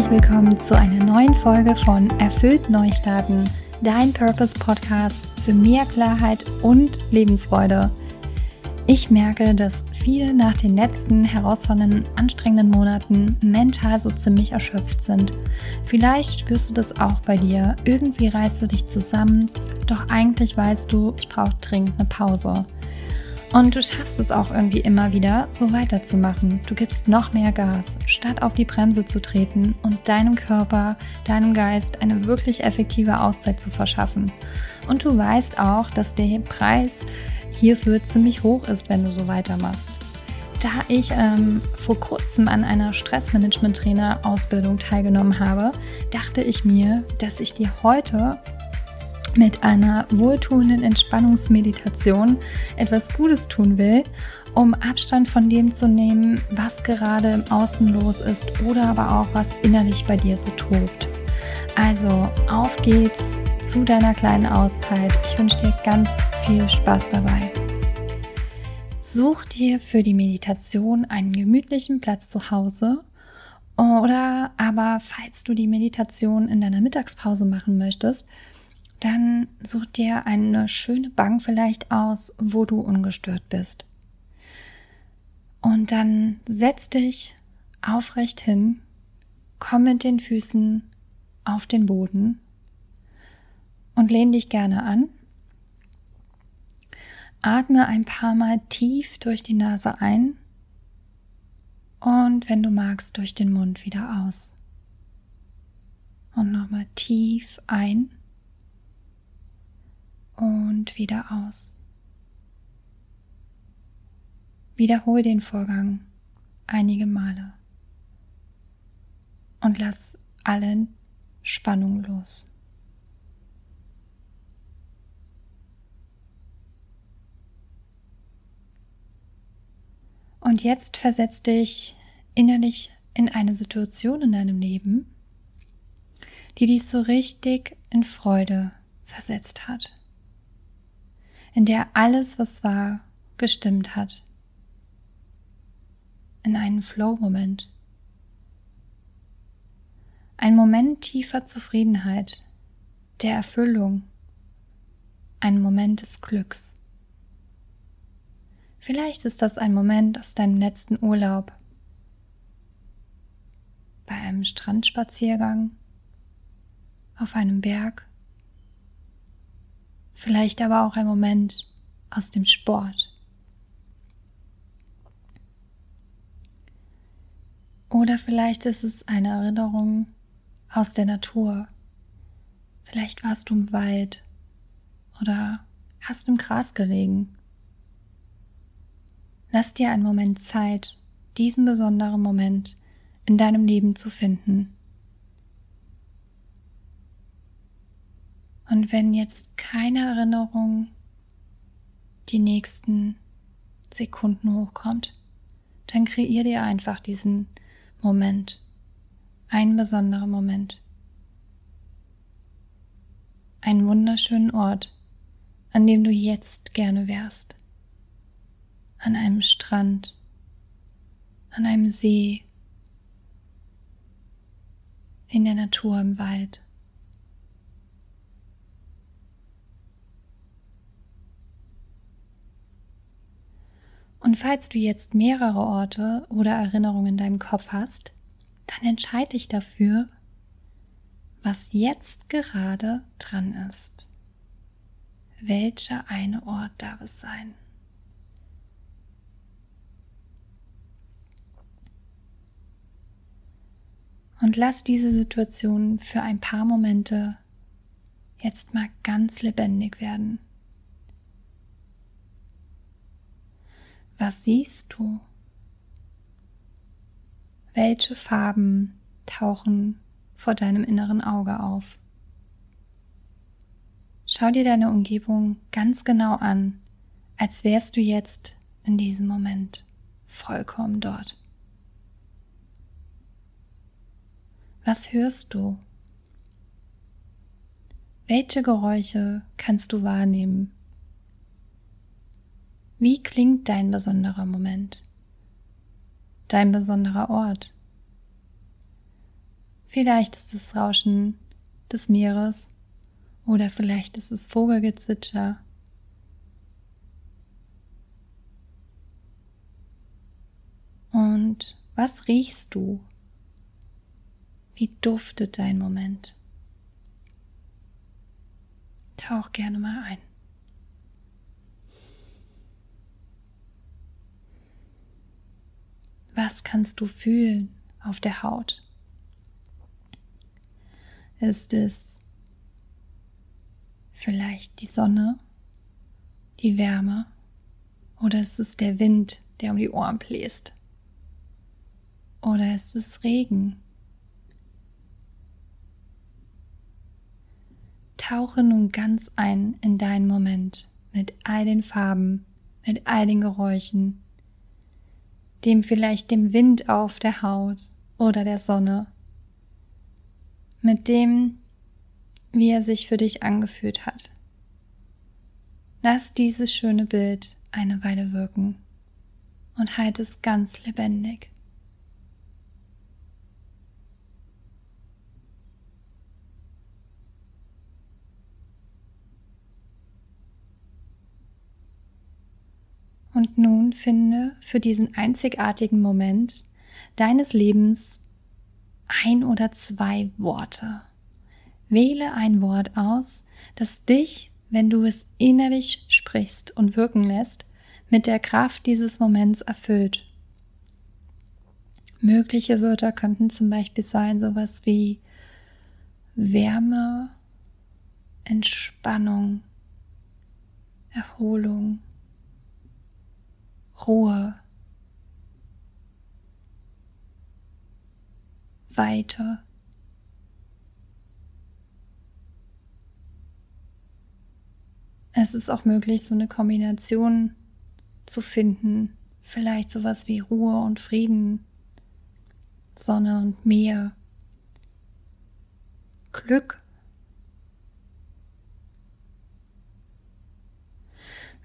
herzlich willkommen zu einer neuen Folge von Erfüllt Neustarten, dein Purpose Podcast für mehr Klarheit und Lebensfreude. Ich merke, dass viele nach den letzten herausfordernden, anstrengenden Monaten mental so ziemlich erschöpft sind. Vielleicht spürst du das auch bei dir. Irgendwie reißt du dich zusammen, doch eigentlich weißt du, ich brauche dringend eine Pause. Und du schaffst es auch irgendwie immer wieder, so weiterzumachen. Du gibst noch mehr Gas, statt auf die Bremse zu treten und deinem Körper, deinem Geist eine wirklich effektive Auszeit zu verschaffen. Und du weißt auch, dass der Preis hierfür ziemlich hoch ist, wenn du so weitermachst. Da ich ähm, vor kurzem an einer Stressmanagement-Trainer-Ausbildung teilgenommen habe, dachte ich mir, dass ich dir heute mit einer wohltuenden Entspannungsmeditation etwas Gutes tun will, um Abstand von dem zu nehmen, was gerade im Außen los ist oder aber auch was innerlich bei dir so tobt. Also auf geht's zu deiner kleinen Auszeit. Ich wünsche dir ganz viel Spaß dabei. Such dir für die Meditation einen gemütlichen Platz zu Hause oder aber falls du die Meditation in deiner Mittagspause machen möchtest, dann such dir eine schöne Bank vielleicht aus, wo du ungestört bist. Und dann setz dich aufrecht hin, komm mit den Füßen auf den Boden und lehn dich gerne an. Atme ein paar Mal tief durch die Nase ein und wenn du magst, durch den Mund wieder aus. Und nochmal tief ein und wieder aus. Wiederhole den Vorgang einige Male und lass alle Spannung los. Und jetzt versetz dich innerlich in eine Situation in deinem Leben, die dich so richtig in Freude versetzt hat in der alles, was war, gestimmt hat. In einen Flow-Moment. Ein Moment tiefer Zufriedenheit, der Erfüllung, ein Moment des Glücks. Vielleicht ist das ein Moment aus deinem letzten Urlaub, bei einem Strandspaziergang, auf einem Berg vielleicht aber auch ein Moment aus dem Sport. Oder vielleicht ist es eine Erinnerung aus der Natur. Vielleicht warst du im Wald oder hast im Gras gelegen. Lass dir einen Moment Zeit, diesen besonderen Moment in deinem Leben zu finden. Und wenn jetzt keine Erinnerung die nächsten Sekunden hochkommt, dann kreier dir einfach diesen Moment, einen besonderen Moment, einen wunderschönen Ort, an dem du jetzt gerne wärst, an einem Strand, an einem See, in der Natur im Wald. Und falls du jetzt mehrere Orte oder Erinnerungen in deinem Kopf hast, dann entscheide dich dafür, was jetzt gerade dran ist. Welcher eine Ort darf es sein? Und lass diese Situation für ein paar Momente jetzt mal ganz lebendig werden. Was siehst du? Welche Farben tauchen vor deinem inneren Auge auf? Schau dir deine Umgebung ganz genau an, als wärst du jetzt in diesem Moment vollkommen dort. Was hörst du? Welche Geräusche kannst du wahrnehmen? Wie klingt dein besonderer Moment? Dein besonderer Ort? Vielleicht ist es Rauschen des Meeres oder vielleicht ist es Vogelgezwitscher. Und was riechst du? Wie duftet dein Moment? Tauch gerne mal ein. Was kannst du fühlen auf der Haut? Ist es vielleicht die Sonne, die Wärme oder ist es der Wind, der um die Ohren bläst? Oder ist es Regen? Tauche nun ganz ein in deinen Moment mit all den Farben, mit all den Geräuschen, dem vielleicht dem Wind auf der Haut oder der Sonne, mit dem, wie er sich für dich angefühlt hat. Lass dieses schöne Bild eine Weile wirken und halt es ganz lebendig. Und nun finde für diesen einzigartigen Moment deines Lebens ein oder zwei Worte. Wähle ein Wort aus, das dich, wenn du es innerlich sprichst und wirken lässt, mit der Kraft dieses Moments erfüllt. Mögliche Wörter könnten zum Beispiel sein sowas wie Wärme, Entspannung, Erholung, Ruhe, weiter. Es ist auch möglich, so eine Kombination zu finden. Vielleicht sowas wie Ruhe und Frieden, Sonne und Meer, Glück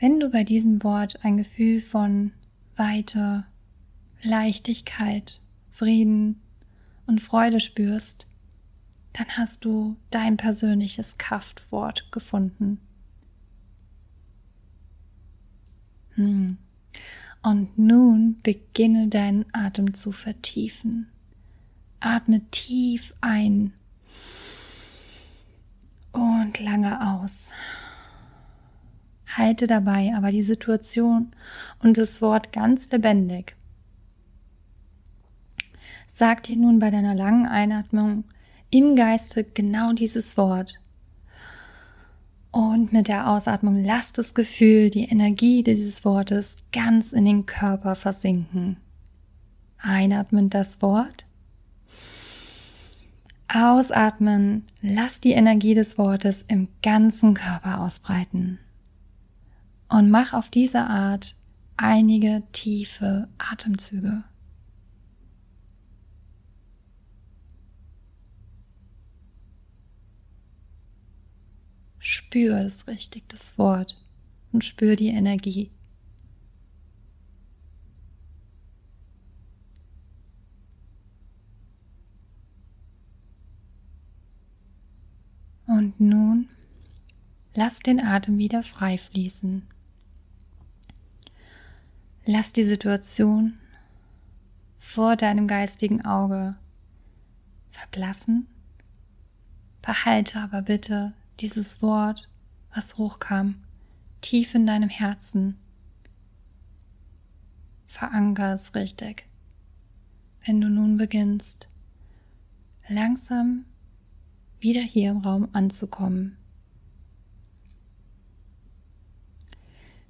Wenn du bei diesem Wort ein Gefühl von Weite, Leichtigkeit, Frieden und Freude spürst, dann hast du dein persönliches Kraftwort gefunden. Hm. Und nun beginne deinen Atem zu vertiefen. Atme tief ein und lange aus. Halte dabei aber die Situation und das Wort ganz lebendig. Sag dir nun bei deiner langen Einatmung im Geiste genau dieses Wort. Und mit der Ausatmung lass das Gefühl, die Energie dieses Wortes ganz in den Körper versinken. Einatmen das Wort. Ausatmen, lass die Energie des Wortes im ganzen Körper ausbreiten und mach auf diese Art einige tiefe Atemzüge. Spür es richtig, das Wort und spür die Energie. Und nun lass den Atem wieder frei fließen. Lass die Situation vor deinem geistigen Auge verblassen. Behalte aber bitte dieses Wort, was hochkam, tief in deinem Herzen. Veranker es richtig. Wenn du nun beginnst, langsam wieder hier im Raum anzukommen.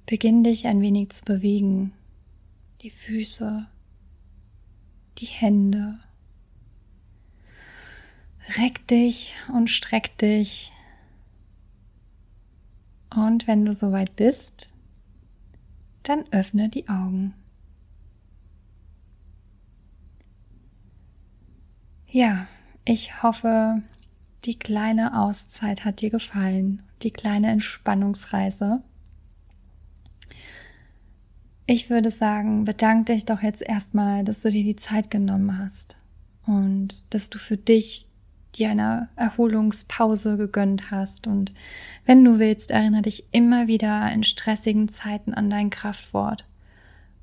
Beginn dich ein wenig zu bewegen die Füße, die Hände. Reck dich und streck dich. Und wenn du soweit bist, dann öffne die Augen. Ja, ich hoffe, die kleine Auszeit hat dir gefallen, die kleine Entspannungsreise. Ich würde sagen, bedank dich doch jetzt erstmal, dass du dir die Zeit genommen hast und dass du für dich dir eine Erholungspause gegönnt hast. Und wenn du willst, erinnere dich immer wieder in stressigen Zeiten an dein Kraftwort.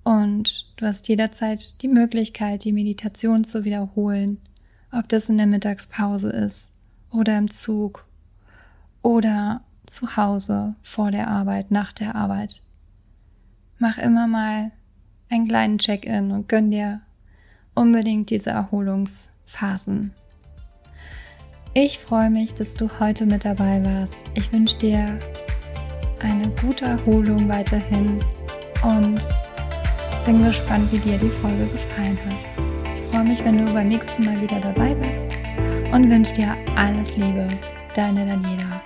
Und du hast jederzeit die Möglichkeit, die Meditation zu wiederholen, ob das in der Mittagspause ist oder im Zug oder zu Hause vor der Arbeit, nach der Arbeit. Mach immer mal einen kleinen Check-in und gönn dir unbedingt diese Erholungsphasen. Ich freue mich, dass du heute mit dabei warst. Ich wünsche dir eine gute Erholung weiterhin und bin gespannt, wie dir die Folge gefallen hat. Ich freue mich, wenn du beim nächsten Mal wieder dabei bist und wünsche dir alles Liebe. Deine Daniela.